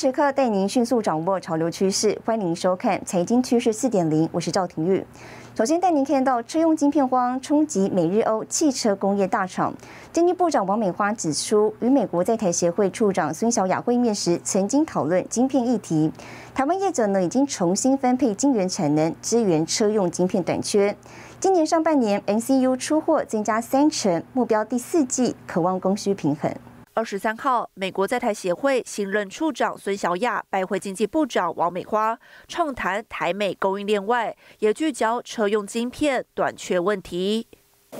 时刻带您迅速掌握潮流趋势，欢迎收看《财经趋势四点零》，我是赵廷玉。首先带您看到车用晶片荒冲击美日欧汽车工业大厂。经济部长王美花指出，与美国在台协会处长孙小雅会面时，曾经讨论晶片议题。台湾业者呢已经重新分配晶圆产能，支援车用晶片短缺。今年上半年 NCU 出货增加三成，目标第四季渴望供需平衡。二十三号，美国在台协会新任处长孙小雅拜会经济部长王美花，畅谈台美供应链外，也聚焦车用晶片短缺问题。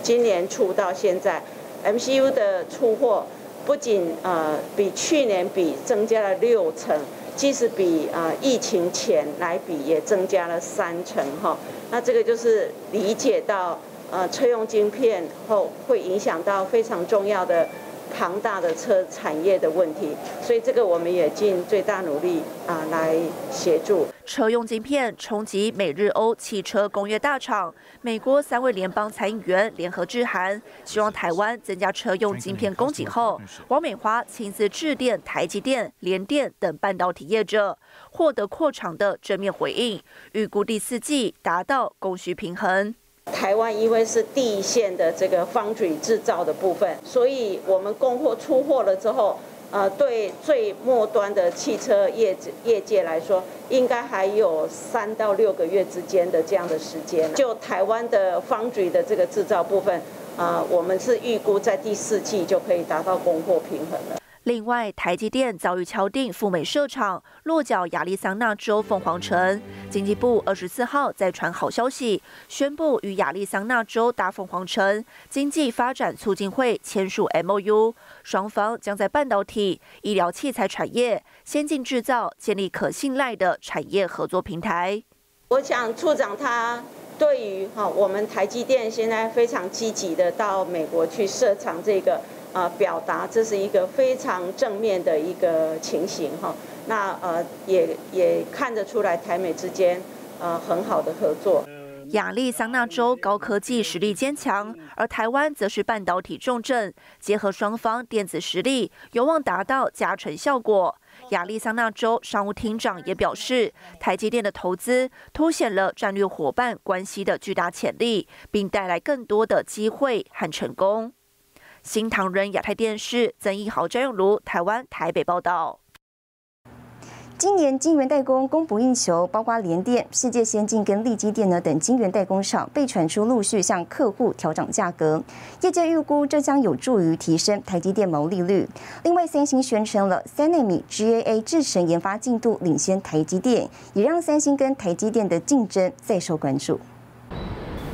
今年初到现在，MCU 的出货不仅呃比去年比增加了六成，即使比呃疫情前来比也增加了三成哈。那这个就是理解到呃车用晶片后会影响到非常重要的。庞大的车产业的问题，所以这个我们也尽最大努力啊来协助。车用晶片冲击美日欧汽车工业大厂，美国三位联邦参议员联合致函，希望台湾增加车用晶片供给后，王美华亲自致电台积电、联电等半导体业者，获得扩厂的正面回应，预估第四季达到供需平衡。台湾因为是第一线的这个 foundry 制造的部分，所以我们供货出货了之后，呃，对最末端的汽车业业界来说，应该还有三到六个月之间的这样的时间。就台湾的 foundry 的这个制造部分，啊，我们是预估在第四季就可以达到供货平衡了。另外，台积电早已敲定赴美设厂，落脚亚利桑那州凤凰城。经济部二十四号再传好消息，宣布与亚利桑那州大凤凰城经济发展促进会签署 MOU，双方将在半导体、医疗器材产业、先进制造建立可信赖的产业合作平台。我想处长他对于哈我们台积电现在非常积极的到美国去设厂这个。呃，表达这是一个非常正面的一个情形哈。那呃，也也看得出来台美之间呃很好的合作。亚利桑那州高科技实力坚强，而台湾则是半导体重镇，结合双方电子实力，有望达到加成效果。亚利桑那州商务厅长也表示，台积电的投资凸显了战略伙伴关系的巨大潜力，并带来更多的机会和成功。新唐人亚太电视曾一豪、张永如，台湾台北报道。今年晶圆代工供不应求，包括联电、世界先进跟力基电呢等晶圆代工厂被传出陆续向客户调涨价格，业界预估这将有助于提升台积电毛利率。另外，三星宣称了三纳米 GAA 制程研发进度领先台积电，也让三星跟台积电的竞争再受关注。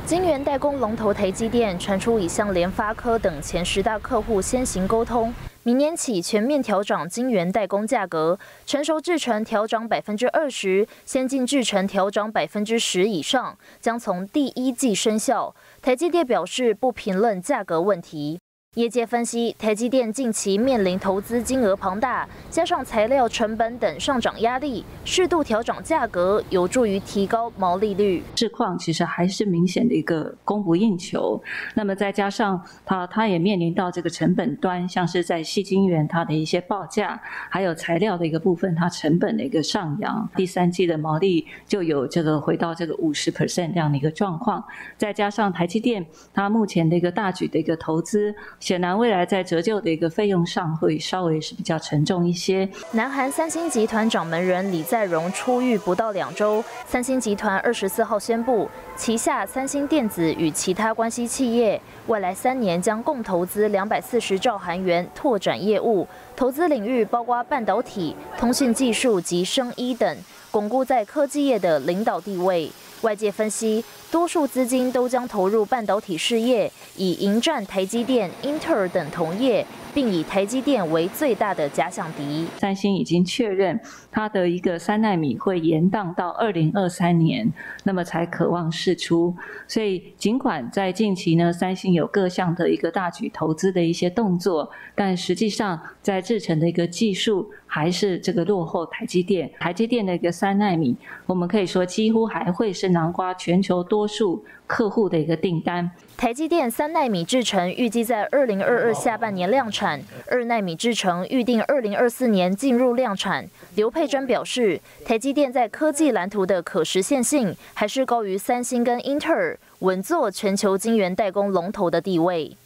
晶圆代工龙头台积电传出已向联发科等前十大客户先行沟通，明年起全面调整晶圆代工价格，成熟制程调整百分之二十，先进制程调整百分之十以上，将从第一季生效。台积电表示不评论价格问题。业界分析，台积电近期面临投资金额庞大，加上材料成本等上涨压力，适度调整价格有助于提高毛利率。市况其实还是明显的一个供不应求，那么再加上它它也面临到这个成本端，像是在细晶圆它的一些报价，还有材料的一个部分，它成本的一个上扬，第三季的毛利就有这个回到这个五十 percent 这样的一个状况。再加上台积电它目前的一个大举的一个投资。显然，未来在折旧的一个费用上会稍微是比较沉重一些。南韩三星集团掌门人李在镕出狱不到两周，三星集团二十四号宣布，旗下三星电子与其他关系企业未来三年将共投资两百四十兆韩元，拓展业务，投资领域包括半导体、通讯技术及生医等，巩固在科技业的领导地位。外界分析，多数资金都将投入半导体事业，以迎战台积电、英特尔等同业，并以台积电为最大的假想敌。三星已经确认，它的一个三纳米会延宕到二零二三年，那么才渴望释出。所以，尽管在近期呢，三星有各项的一个大举投资的一些动作，但实际上在制程的一个技术还是这个落后台积电。台积电的一个三纳米，我们可以说几乎还会是南瓜全球多数客户的一个订单。台积电三纳米制程预计在二零二二下半年量产，二纳米制程预定二零二四年进入量产。刘佩珍表示，台积电在科技蓝图的可实现性还是高于三星跟英特尔，稳坐全球晶圆代工龙头的地位。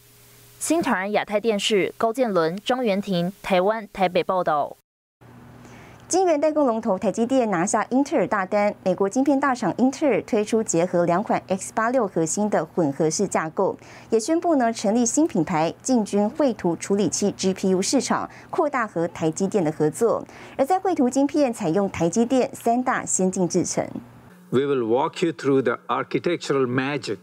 新唐人亚太电视高建伦、张元婷，台湾台北报道。晶圆代工龙头台积电拿下英特尔大单，美国晶片大厂英特尔推出结合两款 X 八六核心的混合式架构，也宣布呢成立新品牌进军绘图处理器 GPU 市场，扩大和台积电的合作。而在绘图晶片采用台积电三大先进制程。We will walk you through the architectural magic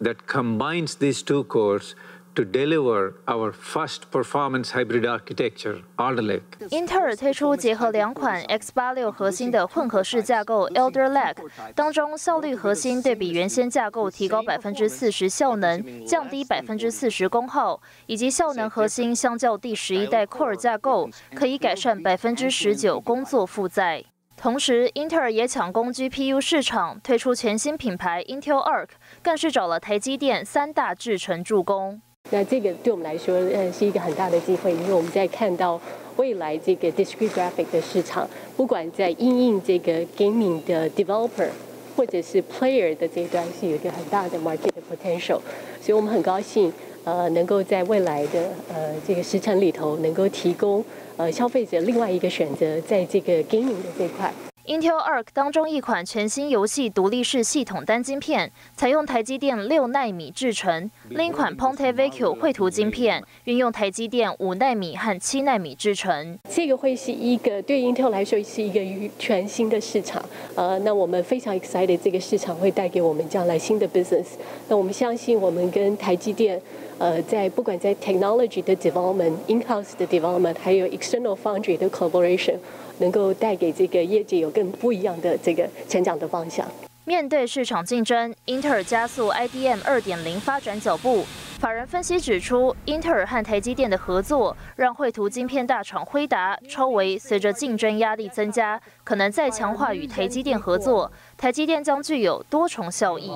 that combines these two cores. To deliver our first performance hybrid architecture, Alder Lake. 英特尔推出结合两款 X86 核心的混合式架构 Alder Lake，当中效率核心对比原先架构提高百分之四十效能，降低百分之四十功耗，以及效能核心相较第十一代 Core 架构可以改善百分之十九工作负载。同时，英特尔也抢攻 GPU 市场，推出全新品牌 Intel Arc，更是找了台积电三大制程助攻。那这个对我们来说，呃，是一个很大的机会，因为我们在看到未来这个 discrete graphic 的市场，不管在应用这个 gaming 的 developer 或者是 player 的这一端，是有一个很大的 market potential，所以我们很高兴，呃，能够在未来的呃这个时程里头，能够提供呃消费者另外一个选择，在这个 gaming 的这块。Intel Arc 当中一款全新游戏独立式系统单晶片，采用台积电六纳米制程；另一款 Ponte Vecchio 绘图晶片，运用台积电五纳米和七纳米制程。这个会是一个对 Intel 来说是一个全新的市场。呃，那我们非常 excited，这个市场会带给我们将来新的 business。那我们相信，我们跟台积电，呃，在不管在 technology 的 development、in-house 的 development，还有 external foundry 的 collaboration。能够带给这个业界有更不一样的这个成长的方向。面对市场竞争，英特尔加速 IDM 二点零发展脚步。法人分析指出，英特尔和台积电的合作，让绘图晶片大厂辉达、超维随着竞争压力增加，可能再强化与台积电合作。台积电将具有多重效益。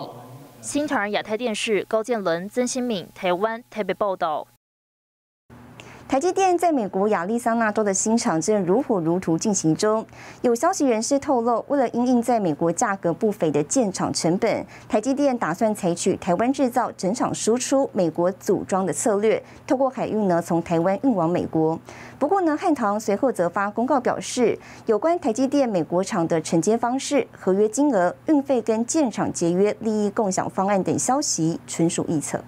新唐人亚太电视高建伦、曾新敏，台湾台北报道。台积电在美国亚利桑那州的新厂正如火如荼进行中。有消息人士透露，为了因应在美国价格不菲的建厂成本，台积电打算采取台湾制造、整厂输出、美国组装的策略，透过海运呢从台湾运往美国。不过呢，汉唐随后则发公告表示，有关台积电美国厂的承接方式、合约金额、运费跟建厂节约、利益共享方案等消息，纯属臆测。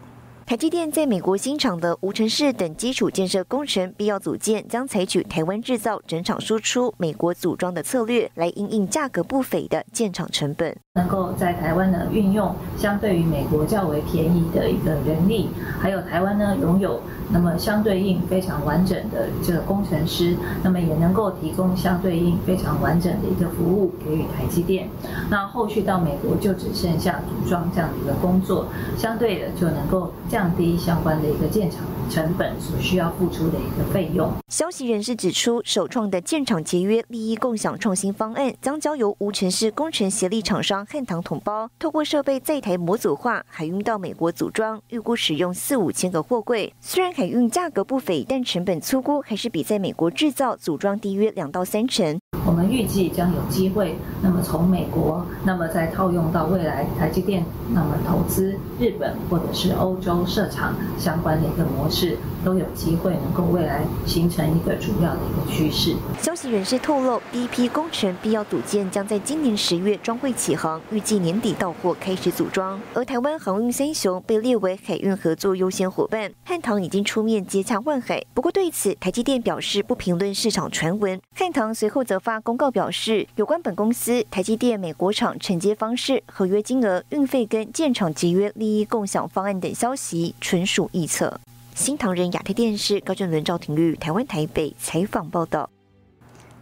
台积电在美国新厂的无尘室等基础建设工程必要组件，将采取台湾制造、整厂输出、美国组装的策略，来应应价格不菲的建厂成本。能够在台湾呢运用相对于美国较为便宜的一个人力，还有台湾呢拥有那么相对应非常完整的这个工程师，那么也能够提供相对应非常完整的一个服务给予台积电。那后续到美国就只剩下组装这样的一个工作，相对的就能够降低相关的一个建厂成本所需要付出的一个费用。消息人士指出，首创的建厂节约、利益共享创新方案将交由无尘室工程协力厂商。汉唐统包透过设备在台模组化，海运到美国组装，预估使用四五千个货柜。虽然运价格不菲，但成本粗估还是比在美国制造组装低约两到三成。我们预计将有机会，那么从美国，那么再套用到未来台积电，那么投资日本或者是欧洲设厂相关的一个模式，都有机会能够未来形成一个主要的一个趋势。消息人士透露，第一批工程必要组件将在今年十月装会起航，预计年底到货开始组装。而台湾航运三雄被列为海运合作优先伙伴，汉唐已经出面接洽万海。不过对此，台积电表示不评论市场传闻。汉唐随后则发。公告表示，有关本公司台积电美国厂承接方式、合约金额、运费跟建厂节约、利益共享方案等消息，纯属臆测。新唐人亚太电视高俊伦、赵廷玉，台湾台北采访报道。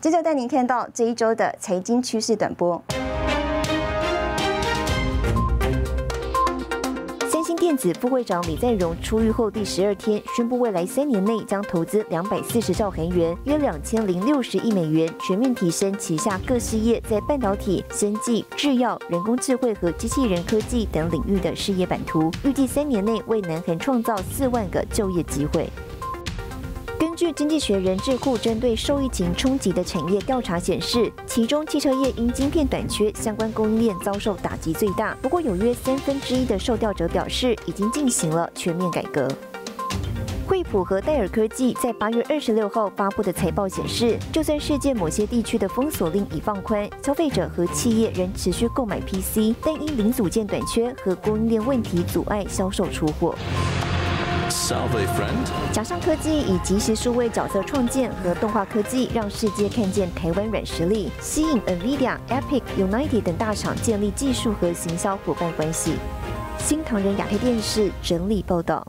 接着带您看到这一周的财经趋势短波。电子副会长李在镕出狱后第十二天，宣布未来三年内将投资两百四十兆韩元，约两千零六十亿美元，全面提升旗下各事业在半导体、生技、制药、人工智慧和机器人科技等领域的事业版图。预计三年内为南韩创造四万个就业机会。根据《经济学人》智库针对受疫情冲击的产业调查显示，其中汽车业因晶片短缺，相关供应链遭受打击最大。不过，有约三分之一的受调者表示，已经进行了全面改革。惠普和戴尔科技在八月二十六号发布的财报显示，就算世界某些地区的封锁令已放宽，消费者和企业仍持续购买 PC，但因零组件短缺和供应链问题阻碍销售出货。假上科技以及时数位角色创建和动画科技，让世界看见台湾软实力，吸引 NVIDIA、Epic、United 等大厂建立技术和行销伙伴关系。新唐人亚太电视整理报道。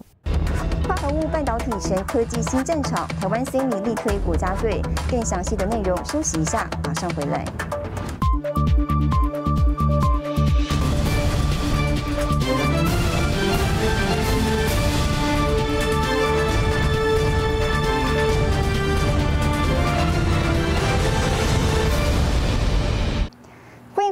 化合物半导体成科技新战场，台湾 c m 力推国家队。更详细的内容，休息一下，马上回来。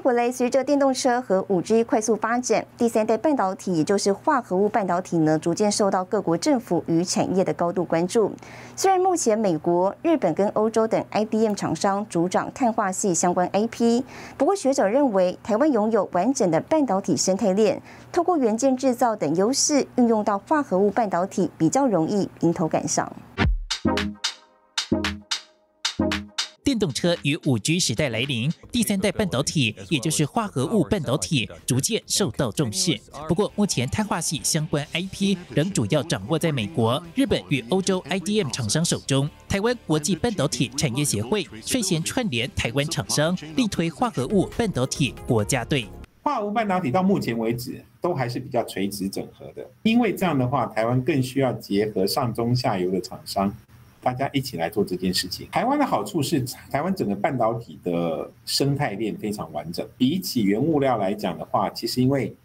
回来，随着电动车和五 G 快速发展，第三代半导体，也就是化合物半导体呢，逐渐受到各国政府与产业的高度关注。虽然目前美国、日本跟欧洲等 IDM 厂商主掌碳化系相关 IP，不过学者认为，台湾拥有完整的半导体生态链，透过元件制造等优势，运用到化合物半导体，比较容易迎头赶上。动车与五 G 时代来临，第三代半导体，也就是化合物半导体，逐渐受到重视。不过，目前碳化系相关 IP 仍主要掌握在美国、日本与欧洲 IDM 厂商手中。台湾国际半导体产业协会率先串联台湾厂商，力推化合物半导体国家队。化合物半导体到目前为止都还是比较垂直整合的，因为这样的话，台湾更需要结合上中下游的厂商。大家一起来做这件事情。台湾的好处是，台湾整个半导体的生态链非常完整。比起原物料来讲的话，其实因为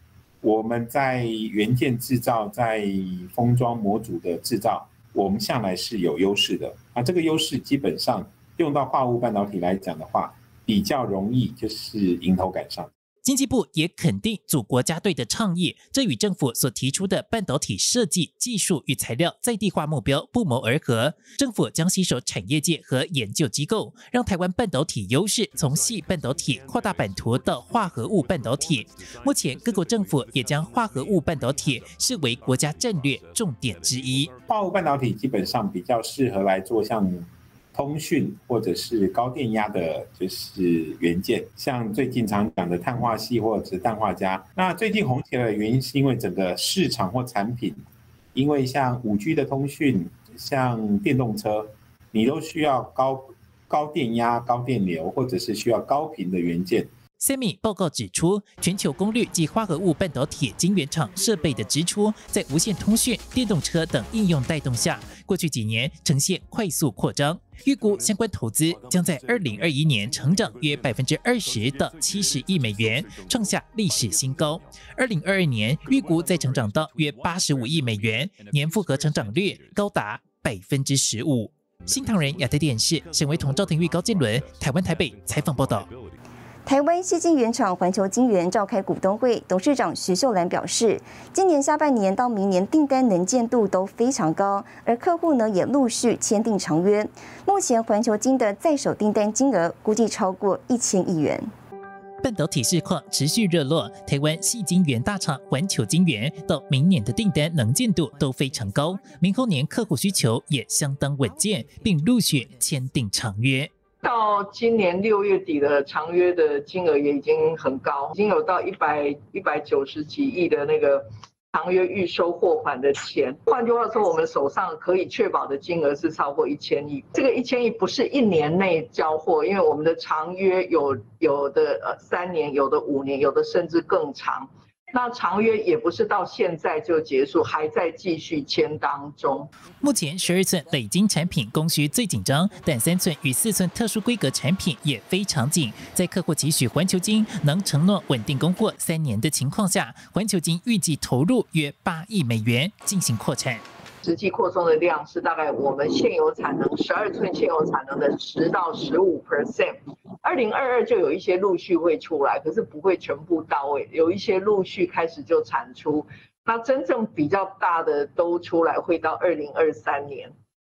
我们在元件制造、在封装模组的制造，我们向来是有优势的。啊，这个优势基本上用到化物半导体来讲的话，比较容易就是迎头赶上。经济部也肯定组国家队的倡议，这与政府所提出的半导体设计、技术与材料在地化目标不谋而合。政府将携手产业界和研究机构，让台湾半导体优势从细半导体扩大版图到化合物半导体。目前各国政府也将化合物半导体视为国家战略重点之一。化合物半导体基本上比较适合来做像。通讯或者是高电压的，就是元件，像最近常讲的碳化系或者是氮化镓。那最近红起来的原因，是因为整个市场或产品，因为像五 G 的通讯，像电动车，你都需要高高电压、高电流，或者是需要高频的元件。Semi 报告指出，全球功率及化合物半导体晶圆厂设备的支出，在无线通讯、电动车等应用带动下，过去几年呈现快速扩张。预估相关投资将在二零二一年成长约百分之二十到七十亿美元，创下历史新高。二零二二年预估再成长到约八十五亿美元，年复合成长率高达百分之十五。新唐人亚太电视沈维彤、赵廷玉、高建伦，台湾台北采访报道。台湾西晶原厂环球晶圆召开股东会，董事长徐秀兰表示，今年下半年到明年订单能见度都非常高，而客户呢也陆续签订长约。目前环球晶的在手订单金额估计超过一千亿元。半导体市况持续热络，台湾细晶圆大厂环球晶圆到明年的订单能见度都非常高，明后年客户需求也相当稳健，并陆续签订长约。到今年六月底的长约的金额也已经很高，已经有到一百一百九十几亿的那个长约预收货款的钱。换句话说，我们手上可以确保的金额是超过一千亿。这个一千亿不是一年内交货，因为我们的长约有有的呃三年，有的五年，有的甚至更长。那长约也不是到现在就结束，还在继续签当中。目前十二寸累金产品供需最紧张，但三寸与四寸特殊规格产品也非常紧。在客户急需环球金能承诺稳定供货三年的情况下，环球金预计投入约八亿美元进行扩产。实际扩充的量是大概我们现有产能十二寸现有产能的十到十五 percent。二零二二就有一些陆续会出来，可是不会全部到位，有一些陆续开始就产出。那真正比较大的都出来，会到二零二三年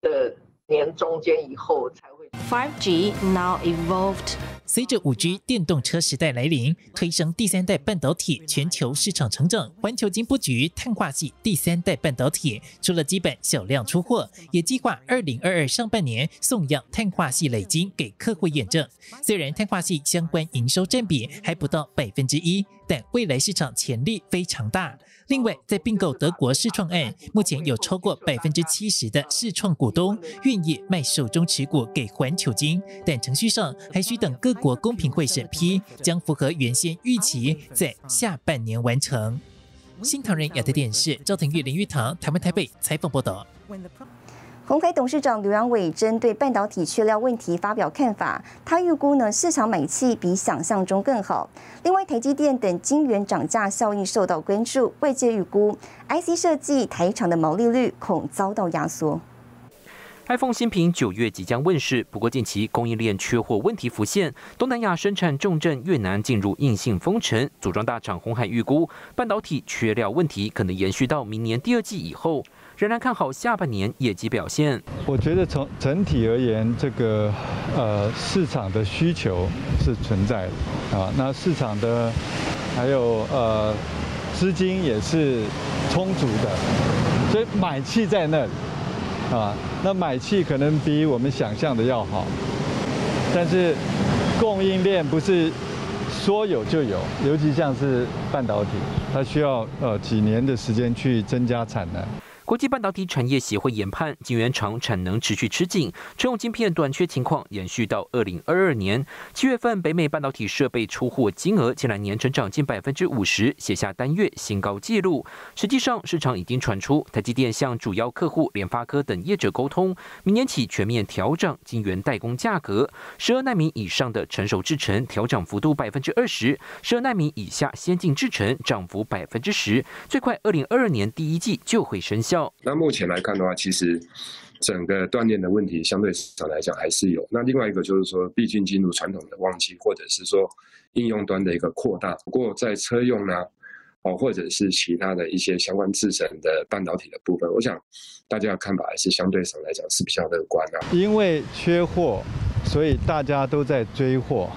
的年中间以后才。5G now evolved. 随着五 G 电动车时代来临，推升第三代半导体全球市场成长，环球金布局碳化系第三代半导体，除了基本小量出货，也计划二零二二上半年送样碳化系累金给客户验证。虽然碳化系相关营收占比还不到百分之一，但未来市场潜力非常大。另外，在并购德国视创案，目前有超过百分之七十的视创股东愿意卖手中持股给环球金，但程序上还需等各国公平会审批，将符合原先预期，在下半年完成。新唐人亚太电视赵廷玉、林玉堂，台湾台北采访报道。鸿海董事长刘阳伟针对半导体缺料问题发表看法，他预估呢市场买气比想象中更好。另外，台积电等晶圆涨价效应受到关注，外界预估 IC 设计台厂的毛利率恐遭到压缩。iPhone 新品九月即将问世，不过近期供应链缺货问题浮现，东南亚生产重镇越南进入硬性封城，组装大厂红海预估半导体缺料问题可能延续到明年第二季以后。仍然看好下半年业绩表现。我觉得从整体而言，这个呃市场的需求是存在的啊，那市场的还有呃资金也是充足的，所以买气在那里啊。那买气可能比我们想象的要好，但是供应链不是说有就有，尤其像是半导体，它需要呃几年的时间去增加产能。国际半导体产业协会研判，晶圆厂产能持续吃紧，车用晶片短缺情况延续到二零二二年七月份，北美半导体设备出货金额近来年成长近百分之五十，写下单月新高纪录。实际上，市场已经传出，台积电向主要客户联发科等业者沟通，明年起全面调整晶圆代工价格，十二纳米以上的成熟制程调涨幅度百分之二十，十二纳米以下先进制程涨幅百分之十，最快二零二二年第一季就会生效。那目前来看的话，其实整个锻炼的问题相对上来讲还是有。那另外一个就是说，毕竟进入传统的旺季，或者是说应用端的一个扩大。不过在车用呢，哦，或者是其他的一些相关制成的半导体的部分，我想大家的看法还是相对上来讲是比较乐观的。因为缺货，所以大家都在追货。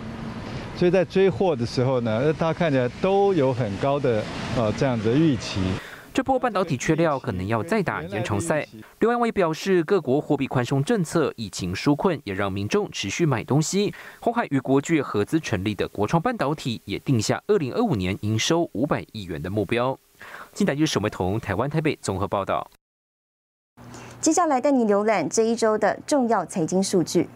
所以在追货的时候呢，大家看起来都有很高的呃这样的预期。这波半导体缺料可能要再打延长赛。刘安伟表示，各国货币宽松政策、疫情纾困，也让民众持续买东西。红海与国巨合资成立的国创半导体，也定下二零二五年营收五百亿元的目标。金台日沈维彤，台湾台北综合报道。接下来带你浏览这一周的重要财经数据。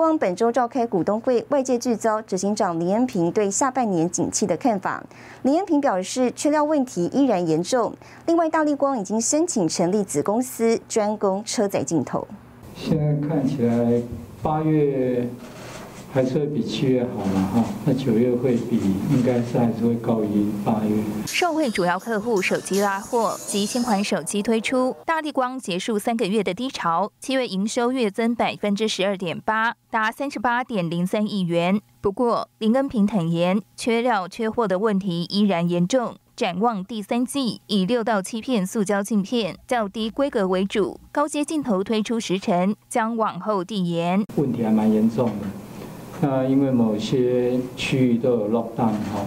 光本周召开股东会，外界聚焦执行长林恩平对下半年景气的看法。林恩平表示，缺料问题依然严重。另外，大力光已经申请成立子公司，专攻车载镜头。现在看起来，八月还是会比七月好嘛哈，那九月会比应该是还是会高于八月。受惠主要客户手机拉货及新款手机推出，大地光结束三个月的低潮，七月营收月增百分之十二点八，达三十八点零三亿元。不过林恩平坦言，缺料缺货的问题依然严重。展望第三季，以六到七片塑胶镜片较低规格为主，高阶镜头推出时程将往后递延。问题还蛮严重的。那因为某些区域都有 lockdown 哈，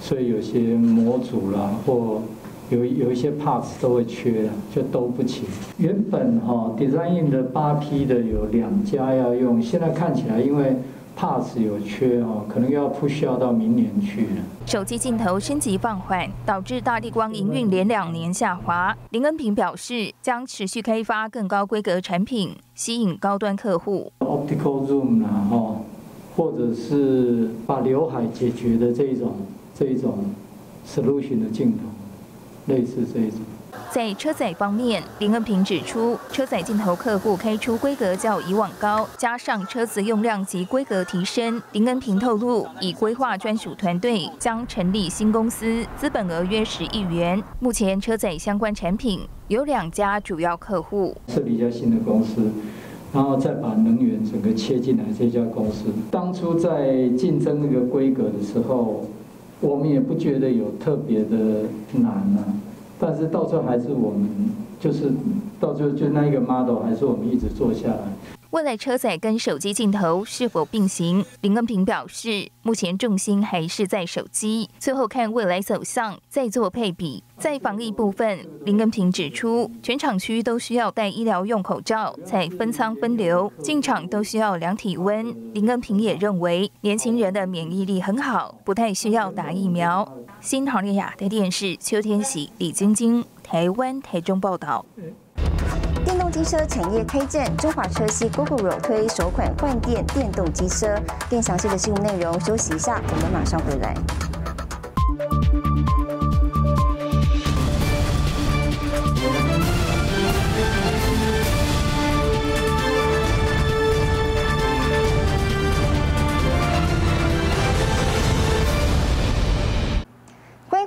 所以有些模组啦或有有一些 parts 都会缺了，就都不齐。原本哈 design 的八 P 的有两家要用，现在看起来因为 parts 有缺哦，可能要 push 到明年去了。手机镜头升级放缓，导致大地光营运连两年下滑。林恩平表示，将持续开发更高规格产品，吸引高端客户。Optical zoom 啦哈。或者是把刘海解决的这一种这一种 solution 的镜头，类似这一种。在车载方面，林恩平指出，车载镜头客户开出规格较以往高，加上车子用量及规格提升，林恩平透露已规划专属团队，将成立新公司，资本额约十亿元。目前车载相关产品有两家主要客户，设立一家新的公司。然后再把能源整个切进来，这家公司当初在竞争那个规格的时候，我们也不觉得有特别的难啊，但是到最后还是我们就是到最后就那一个 model 还是我们一直做下来。未来车载跟手机镜头是否并行？林恩平表示，目前重心还是在手机，最后看未来走向再做配比。在防疫部分，林恩平指出，全厂区都需要戴医疗用口罩才分仓分流，进场都需要量体温。林恩平也认为，年轻人的免疫力很好，不太需要打疫苗。新唐利亚的电视邱天喜、李晶晶，台湾台中报道。电动机车产业开战，中华车系 Google 推首款换电电动机车。更详细的新闻内容，休息一下，我们马上回来。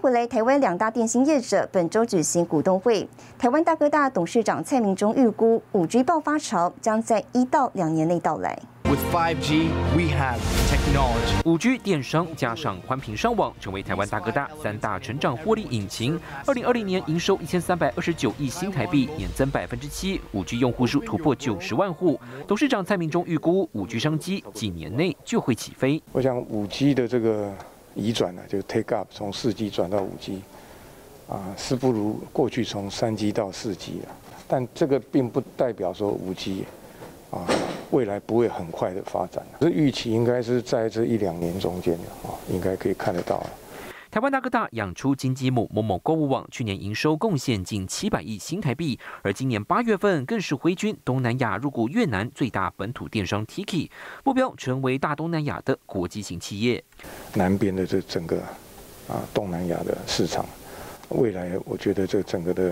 回来，台湾两大电信业者本周举行股东会。台湾大哥大董事长蔡明忠预估，五 G 爆发潮将在一到两年内到来。With 5G, we have technology. 五 G 电商加上宽频上网，成为台湾大哥大三大成长获利引擎。二零二零年营收一千三百二十九亿新台币，年增百分之七。五 G 用户数突破九十万户。董事长蔡明忠预估，五 G 商机几年内就会起飞。我想五 G 的这个。移转了，就 take up 从四 G 转到五 G，啊，是不如过去从三 G 到四 G 了，但这个并不代表说五 G，啊，未来不会很快的发展。这预期应该是在这一两年中间的啊，应该可以看得到。台湾大哥大养出金鸡母某某购物网，去年营收贡献近七百亿新台币，而今年八月份更是挥军东南亚入股越南最大本土电商 Tiki，目标成为大东南亚的国际型企业。南边的这整个啊东南亚的市场，未来我觉得这整个的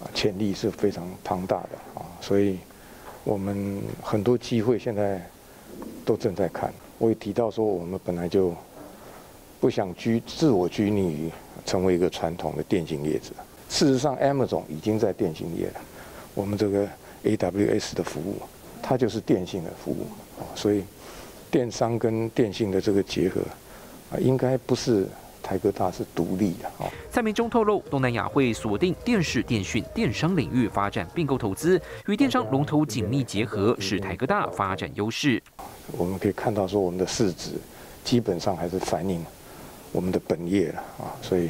啊潜力是非常庞大的啊，所以我们很多机会现在都正在看。我也提到说，我们本来就。不想居自我拘泥于成为一个传统的电信业者。事实上，Amazon 已经在电信业了。我们这个 AWS 的服务，它就是电信的服务啊。所以，电商跟电信的这个结合啊，应该不是台科大是独立的啊。蔡明忠透露，东南亚会锁定电视、电讯、电商领域发展并购投资，与电商龙头紧密结合，是台科大发展优势。我们可以看到说，我们的市值基本上还是反映。我们的本业了啊，所以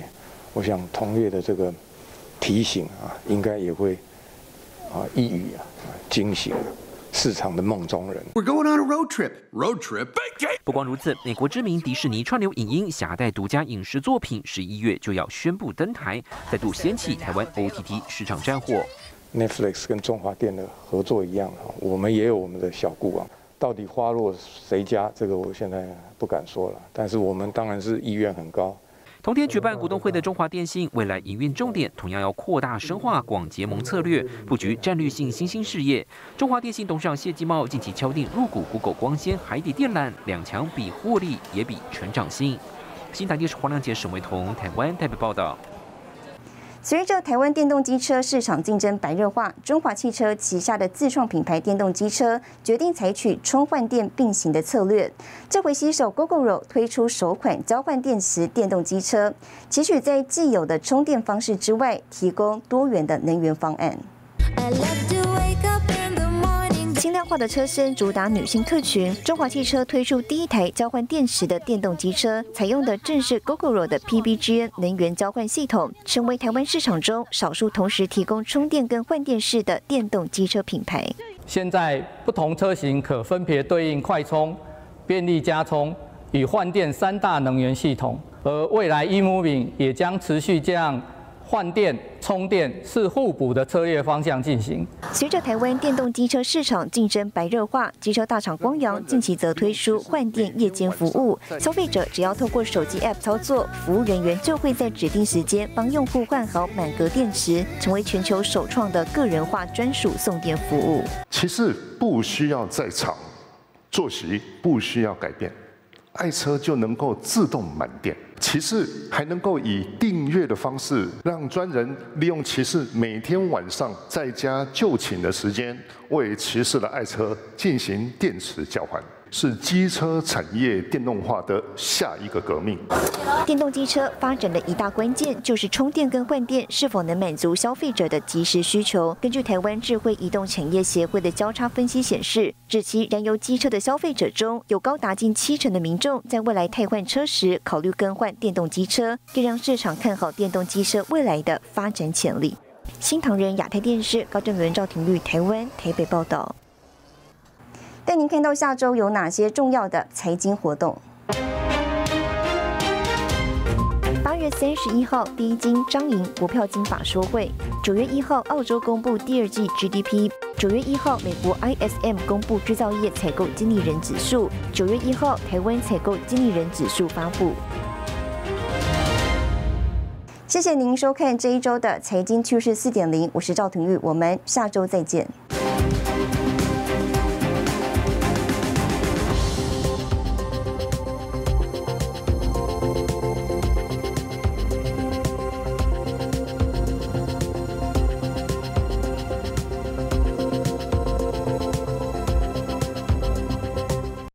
我想同业的这个提醒啊，应该也会啊一语啊惊醒市场的梦中人。We're going on a road trip. Road trip. 不光如此，美国知名迪士尼串流影音携带独家影视作品，十一月就要宣布登台，再度掀起台湾 OTT 市场战火。Netflix 跟中华电的合作一样啊，我们也有我们的小顾啊。到底花落谁家？这个我现在不敢说了。但是我们当然是意愿很高。同天举办股东会的中华电信，未来营运重点同样要扩大深化广结盟策略，布局战略性新兴事业。中华电信董事长谢继茂近期敲定入股谷歌光纤、海底电缆，两强比获利也比成长性。新台电视黄亮杰、沈维彤台湾台北报道。随着台湾电动机车市场竞争白热化，中华汽车旗下的自创品牌电动机车决定采取充换电并行的策略。这回携手 GoGoRo 推出首款交换电池电动机车，期许在既有的充电方式之外，提供多元的能源方案。的车身主打女性客群，中华汽车推出第一台交换电池的电动机车，采用的正是 GoGoRo 的 PBGN 能源交换系统，成为台湾市场中少数同时提供充电跟换电式的电动机车品牌。现在不同车型可分别对应快充、便利加充与换电三大能源系统，而未来 eMoving 也将持续这样。换电、充电是互补的策略方向进行。随着台湾电动机车市场竞争白热化，机车大厂光阳近期则推出换电夜间服务，消费者只要透过手机 App 操作，服务人员就会在指定时间帮用户换好满格电池，成为全球首创的个人化专属送电服务。其实不需要在场，作息不需要改变。爱车就能够自动满电，骑士还能够以订阅的方式，让专人利用骑士每天晚上在家就寝的时间，为骑士的爱车进行电池交换。是机车产业电动化的下一个革命。电动机车发展的一大关键就是充电跟换电是否能满足消费者的即时需求。根据台湾智慧移动产业协会的交叉分析显示，指其燃油机车的消费者中有高达近七成的民众在未来汰换车时考虑更换电动机车，更让市场看好电动机车未来的发展潜力。新唐人亚太电视高正伦、赵廷玉台湾台北报道。带您看到下周有哪些重要的财经活动。八月三十一号，第一金张营国票金法说会；九月一号，澳洲公布第二季 GDP；九月一号，美国 ISM 公布制造业采购经理人指数；九月一号，台湾采购经理人指数发布。谢谢您收看这一周的财经趋势四点零，我是赵廷玉，我们下周再见。